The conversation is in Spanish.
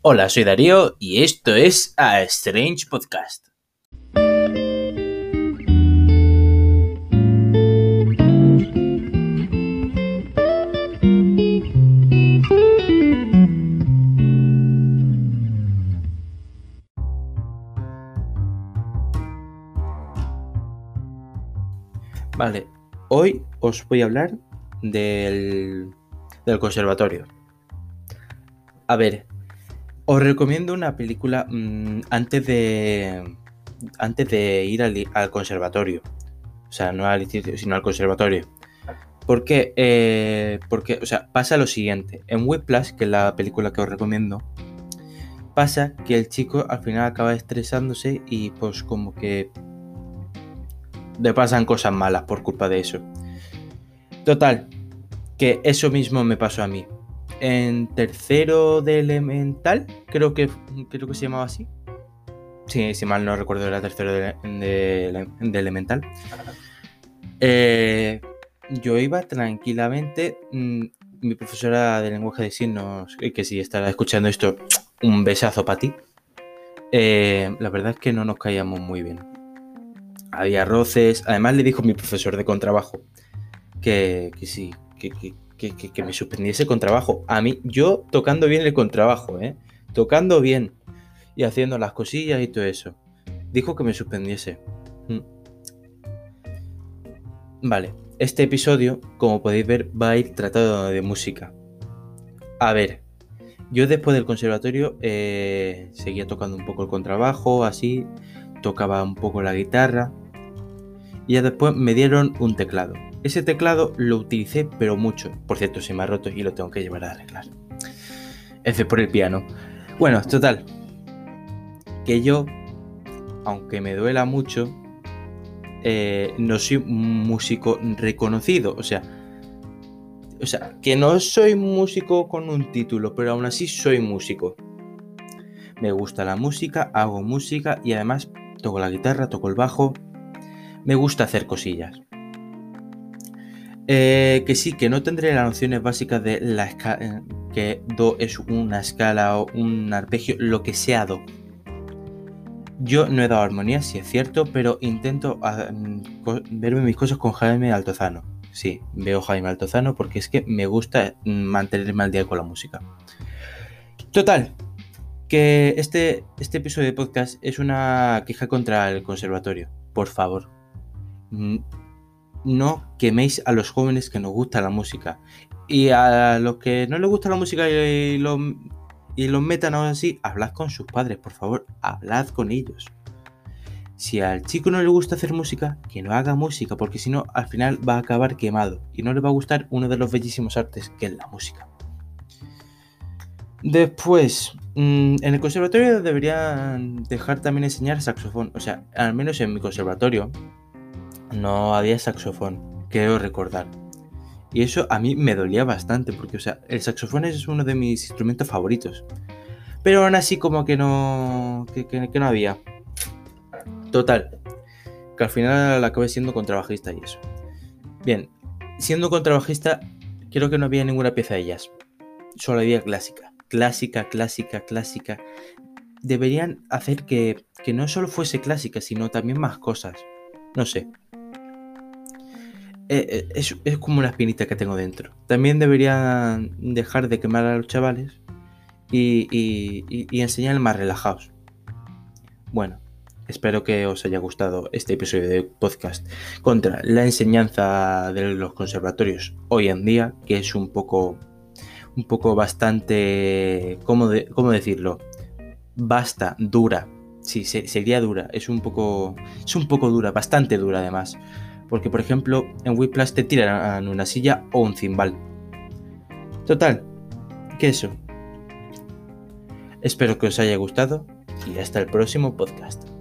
Hola, soy Darío y esto es A Strange Podcast. Vale, hoy os voy a hablar del, del conservatorio. A ver, os recomiendo una película mm, antes de antes de ir al, conservatorio. O sea, no al instituto, sino al conservatorio. ¿Por qué? Eh, porque, o sea, pasa lo siguiente. En Whiplash, que es la película que os recomiendo, pasa que el chico al final acaba estresándose y pues como que le pasan cosas malas por culpa de eso. Total, que eso mismo me pasó a mí. En tercero de elemental, creo que, creo que se llamaba así. Sí, si mal no recuerdo, era tercero de, elemental. Eh, yo iba tranquilamente. Mm, mi profesora de lenguaje de signos, que si estará escuchando esto, un besazo para ti. Eh, la verdad es que no nos caíamos muy bien había roces. Además le dijo mi profesor de contrabajo que, que sí, que, que, me suspendiese con trabajo. A mí, yo tocando bien el contrabajo, ¿eh? Tocando bien y haciendo las cosillas y todo eso. Dijo que me suspendiese. Mm. Vale, este episodio, como podéis ver, va a ir tratado de música. A ver, yo después del conservatorio eh, seguía tocando un poco el contrabajo, así, tocaba un poco la guitarra y ya después me dieron un teclado. Ese teclado lo utilicé pero mucho. Por cierto, se me ha roto y lo tengo que llevar a arreglar. F por el piano. Bueno, total. Que yo, aunque me duela mucho, eh, no soy un músico reconocido. O sea, o sea, que no soy músico con un título, pero aún así soy músico. Me gusta la música, hago música y además toco la guitarra, toco el bajo. Me gusta hacer cosillas. Eh, que sí, que no tendré las nociones básicas de la escala, eh, que Do es una escala o un arpegio, lo que sea Do. Yo no he dado armonía, sí es cierto, pero intento mm, verme mis cosas con Jaime Altozano. Sí, veo Jaime Altozano porque es que me gusta mm, mantenerme al día con la música. Total, que este, este episodio de podcast es una queja contra el conservatorio. Por favor, no queméis a los jóvenes que nos gusta la música. Y a los que no les gusta la música y los, y los metan así, hablad con sus padres, por favor, hablad con ellos. Si al chico no le gusta hacer música, que no haga música, porque si no, al final va a acabar quemado y no le va a gustar uno de los bellísimos artes que es la música. Después, mm, en el conservatorio deberían dejar también enseñar saxofón. O sea, al menos en mi conservatorio, no había saxofón, quiero recordar. Y eso a mí me dolía bastante, porque, o sea, el saxofón es uno de mis instrumentos favoritos. Pero aún así como que no, que, no había. Total, que al final acabé siendo contrabajista y eso. Bien, siendo contrabajista, creo que no había ninguna pieza de ellas. Solo había clásica. Clásica, clásica, clásica. Deberían hacer que, que no solo fuese clásica, sino también más cosas. No sé, eh, eh, es, como una espinita que tengo dentro. También deberían dejar de quemar a los chavales y, y, enseñar más relajados. Bueno, espero que os haya gustado este episodio de podcast contra la enseñanza de los conservatorios hoy en día, que es un poco, un poco bastante, ¿cómo, cómo decirlo? Basta, dura. Sí, sería dura. Es un poco, es un poco dura, bastante dura además. Porque, por ejemplo, en Whiplash te tiran una silla o un cimbal. Total, que eso. Espero que os haya gustado y hasta el próximo podcast.